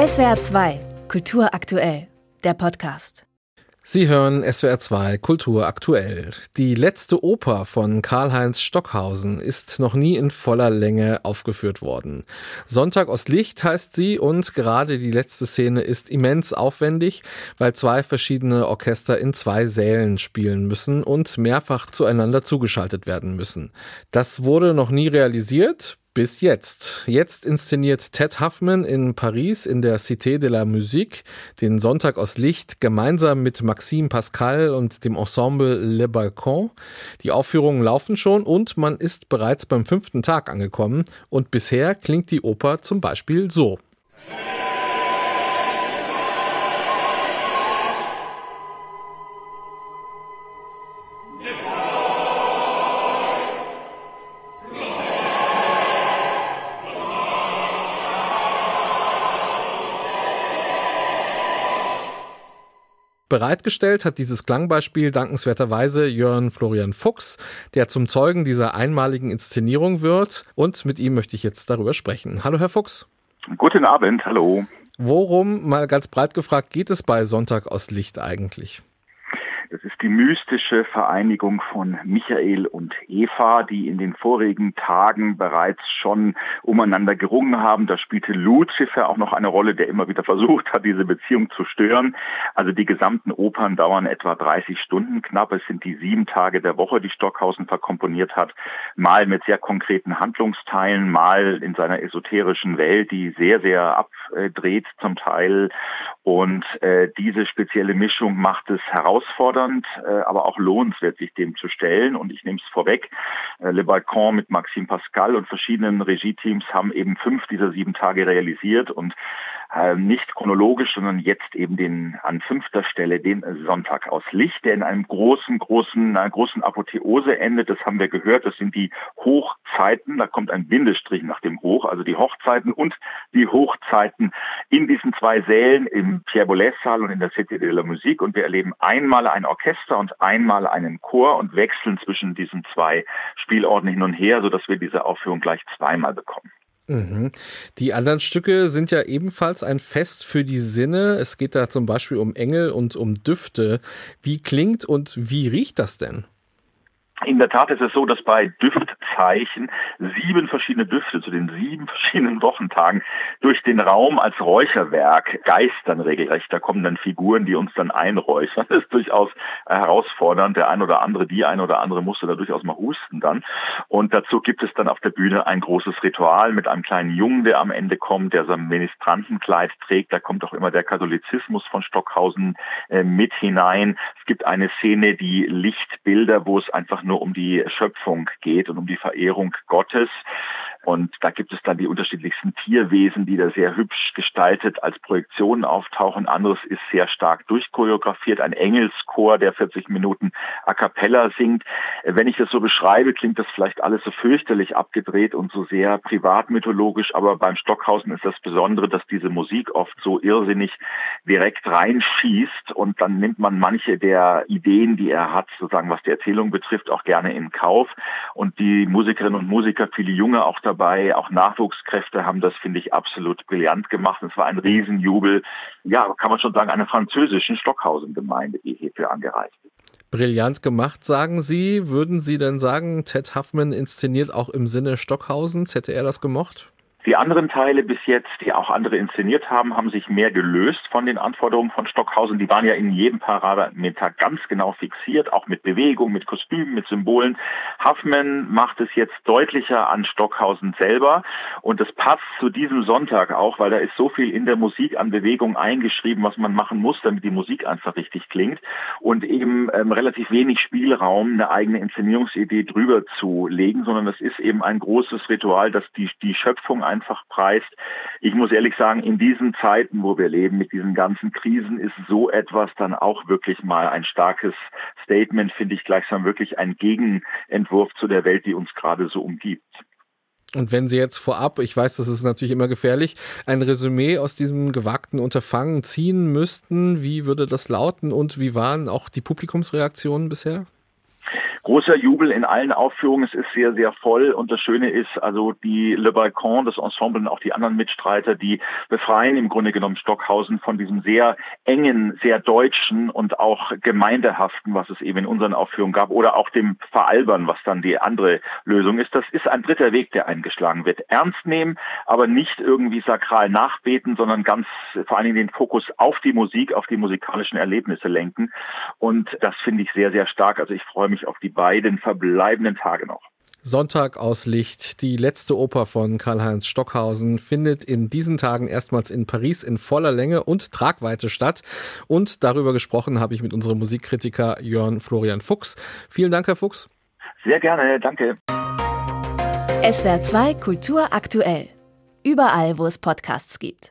SWR 2, Kultur aktuell, der Podcast. Sie hören SWR 2 Kultur aktuell. Die letzte Oper von Karl-Heinz Stockhausen ist noch nie in voller Länge aufgeführt worden. Sonntag aus Licht heißt sie und gerade die letzte Szene ist immens aufwendig, weil zwei verschiedene Orchester in zwei Sälen spielen müssen und mehrfach zueinander zugeschaltet werden müssen. Das wurde noch nie realisiert, bis jetzt. Jetzt inszeniert Ted Huffman in Paris in der Cité de la Musique den Sonntag aus Licht gemeinsam mit Maxime Pascal und dem Ensemble Le Balcon. Die Aufführungen laufen schon und man ist bereits beim fünften Tag angekommen und bisher klingt die Oper zum Beispiel so. Bereitgestellt hat dieses Klangbeispiel dankenswerterweise Jörn Florian Fuchs, der zum Zeugen dieser einmaligen Inszenierung wird. Und mit ihm möchte ich jetzt darüber sprechen. Hallo, Herr Fuchs. Guten Abend, hallo. Worum, mal ganz breit gefragt, geht es bei Sonntag aus Licht eigentlich? Die mystische Vereinigung von Michael und Eva, die in den vorigen Tagen bereits schon umeinander gerungen haben. Da spielte Lucifer auch noch eine Rolle, der immer wieder versucht hat, diese Beziehung zu stören. Also die gesamten Opern dauern etwa 30 Stunden knapp. Es sind die sieben Tage der Woche, die Stockhausen verkomponiert hat. Mal mit sehr konkreten Handlungsteilen, mal in seiner esoterischen Welt, die sehr, sehr abdreht zum Teil. Und äh, diese spezielle Mischung macht es herausfordernd fordernd, äh, aber auch lohnenswert, sich dem zu stellen. Und ich nehme es vorweg, äh, Le Balcon mit Maxime Pascal und verschiedenen Regie-Teams haben eben fünf dieser sieben Tage realisiert und äh, nicht chronologisch, sondern jetzt eben den an fünfter Stelle den Sonntag aus Licht, der in einem großen, großen, einer großen Apotheose endet. Das haben wir gehört. Das sind die Hochzeiten. Da kommt ein Bindestrich nach dem Hoch, also die Hochzeiten und die Hochzeiten in diesen zwei Sälen im Pierre Boulez Saal und in der Cité de la Musique. Und wir erleben einmal ein Orchester und einmal einen Chor und wechseln zwischen diesen zwei Spielorten hin und her, sodass wir diese Aufführung gleich zweimal bekommen. Mhm. Die anderen Stücke sind ja ebenfalls ein Fest für die Sinne. Es geht da zum Beispiel um Engel und um Düfte. Wie klingt und wie riecht das denn? In der Tat ist es so, dass bei Düftzeichen sieben verschiedene Düfte zu den sieben verschiedenen Wochentagen durch den Raum als Räucherwerk geistern regelrecht. Da kommen dann Figuren, die uns dann einräuchern. Das ist durchaus herausfordernd. Der ein oder andere, die ein oder andere musste da durchaus mal husten dann. Und dazu gibt es dann auf der Bühne ein großes Ritual mit einem kleinen Jungen, der am Ende kommt, der sein Ministrantenkleid trägt. Da kommt auch immer der Katholizismus von Stockhausen äh, mit hinein. Es gibt eine Szene, die Lichtbilder, wo es einfach nur um die Schöpfung geht und um die Verehrung Gottes. Und da gibt es dann die unterschiedlichsten Tierwesen, die da sehr hübsch gestaltet als Projektionen auftauchen. Anderes ist sehr stark durchchoreografiert. Ein Engelschor, der 40 Minuten a cappella singt. Wenn ich das so beschreibe, klingt das vielleicht alles so fürchterlich abgedreht und so sehr privatmythologisch. Aber beim Stockhausen ist das Besondere, dass diese Musik oft so irrsinnig direkt reinschießt. Und dann nimmt man manche der Ideen, die er hat, sozusagen was die Erzählung betrifft, auch gerne in Kauf. Und die Musikerinnen und Musiker, viele Junge auch dabei, auch Nachwuchskräfte haben das, finde ich, absolut brillant gemacht. Es war ein Riesenjubel, ja, kann man schon sagen, einer französischen Stockhausen-Gemeinde, die hierfür angereist ist. Brillant gemacht, sagen Sie. Würden Sie denn sagen, Ted Huffman inszeniert auch im Sinne Stockhausens? Hätte er das gemocht? Die anderen Teile bis jetzt, die auch andere inszeniert haben, haben sich mehr gelöst von den Anforderungen von Stockhausen. Die waren ja in jedem Parameter ganz genau fixiert, auch mit Bewegung, mit Kostümen, mit Symbolen. Huffman macht es jetzt deutlicher an Stockhausen selber und das passt zu diesem Sonntag auch, weil da ist so viel in der Musik an Bewegung eingeschrieben, was man machen muss, damit die Musik einfach richtig klingt und eben ähm, relativ wenig Spielraum, eine eigene Inszenierungsidee drüber zu legen, sondern es ist eben ein großes Ritual, das die, die Schöpfung einfach preist. Ich muss ehrlich sagen, in diesen Zeiten, wo wir leben, mit diesen ganzen Krisen, ist so etwas dann auch wirklich mal ein starkes Statement, finde ich gleichsam wirklich ein Gegenentwurf zu der Welt, die uns gerade so umgibt. Und wenn Sie jetzt vorab, ich weiß, das ist natürlich immer gefährlich, ein Resümee aus diesem gewagten Unterfangen ziehen müssten, wie würde das lauten und wie waren auch die Publikumsreaktionen bisher? Großer Jubel in allen Aufführungen. Es ist sehr, sehr voll und das Schöne ist, also die Le Balcon, das Ensemble und auch die anderen Mitstreiter, die befreien im Grunde genommen Stockhausen von diesem sehr engen, sehr deutschen und auch gemeindehaften, was es eben in unseren Aufführungen gab, oder auch dem Veralbern, was dann die andere Lösung ist. Das ist ein dritter Weg, der eingeschlagen wird. Ernst nehmen, aber nicht irgendwie sakral nachbeten, sondern ganz vor allen Dingen den Fokus auf die Musik, auf die musikalischen Erlebnisse lenken. Und das finde ich sehr, sehr stark. Also ich freue mich auf die beiden verbleibenden Tage noch. Sonntag aus Licht, die letzte Oper von Karl-Heinz Stockhausen, findet in diesen Tagen erstmals in Paris in voller Länge und Tragweite statt. Und darüber gesprochen habe ich mit unserem Musikkritiker Jörn Florian Fuchs. Vielen Dank, Herr Fuchs. Sehr gerne, danke. SWR 2 Kultur aktuell. Überall, wo es Podcasts gibt.